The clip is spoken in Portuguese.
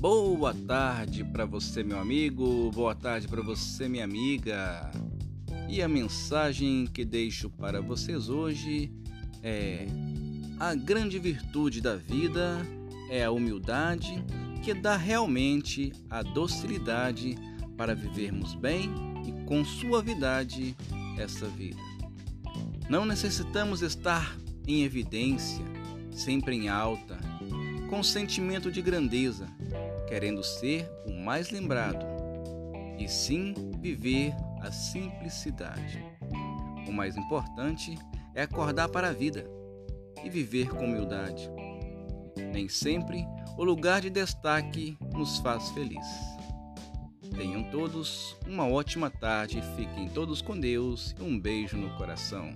Boa tarde para você, meu amigo. Boa tarde para você, minha amiga. E a mensagem que deixo para vocês hoje é: a grande virtude da vida é a humildade que dá realmente a docilidade para vivermos bem e com suavidade essa vida. Não necessitamos estar em evidência, sempre em alta, com sentimento de grandeza, querendo ser o mais lembrado, e sim viver a simplicidade. O mais importante é acordar para a vida e viver com humildade. Nem sempre o lugar de destaque nos faz feliz. Tenham todos uma ótima tarde, fiquem todos com Deus e um beijo no coração.